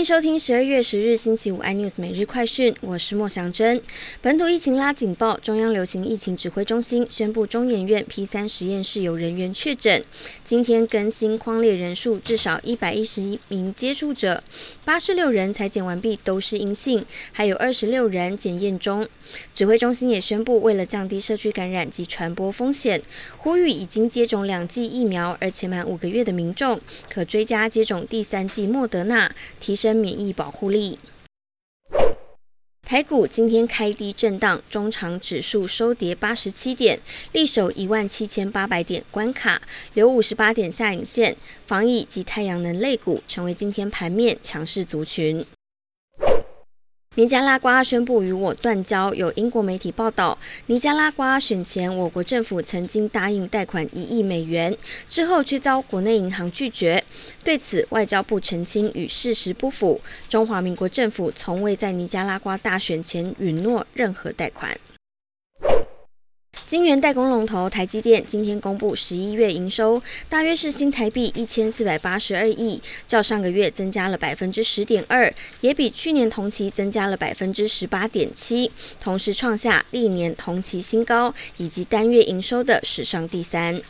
欢迎收听十二月十日星期五 iNews 每日快讯，我是莫祥珍。本土疫情拉警报，中央流行疫情指挥中心宣布，中研院 P 三实验室有人员确诊。今天更新框列人数至少一百一十一名接触者，八十六人裁检完毕都是阴性，还有二十六人检验中。指挥中心也宣布，为了降低社区感染及传播风险，呼吁已经接种两剂疫苗而且满五个月的民众，可追加接种第三剂莫德纳，提升免疫保护力。台股今天开低震荡，中长指数收跌八十七点，力守一万七千八百点关卡，留五十八点下影线。防疫及太阳能类股成为今天盘面强势族群。尼加拉瓜宣布与我断交。有英国媒体报道，尼加拉瓜选前，我国政府曾经答应贷款一亿美元，之后却遭国内银行拒绝。对此，外交部澄清与事实不符。中华民国政府从未在尼加拉瓜大选前允诺任何贷款。晶圆代工龙头台积电今天公布十一月营收，大约是新台币一千四百八十二亿，较上个月增加了百分之十点二，也比去年同期增加了百分之十八点七，同时创下历年同期新高，以及单月营收的史上第三。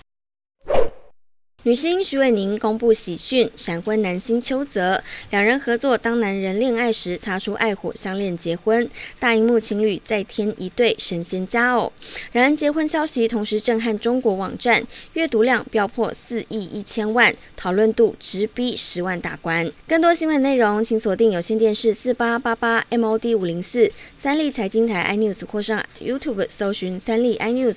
女星徐伟宁公布喜讯，闪婚男星邱泽，两人合作《当男人恋爱时》擦出爱火，相恋结婚，大荧幕情侣再添一对神仙佳偶。然而结婚消息同时震撼中国网站，阅读量飙破四亿一千万，讨论度直逼十万大关。更多新闻内容，请锁定有线电视四八八八 MOD 五零四三立财经台 iNews 或上 YouTube 搜寻三立 iNews。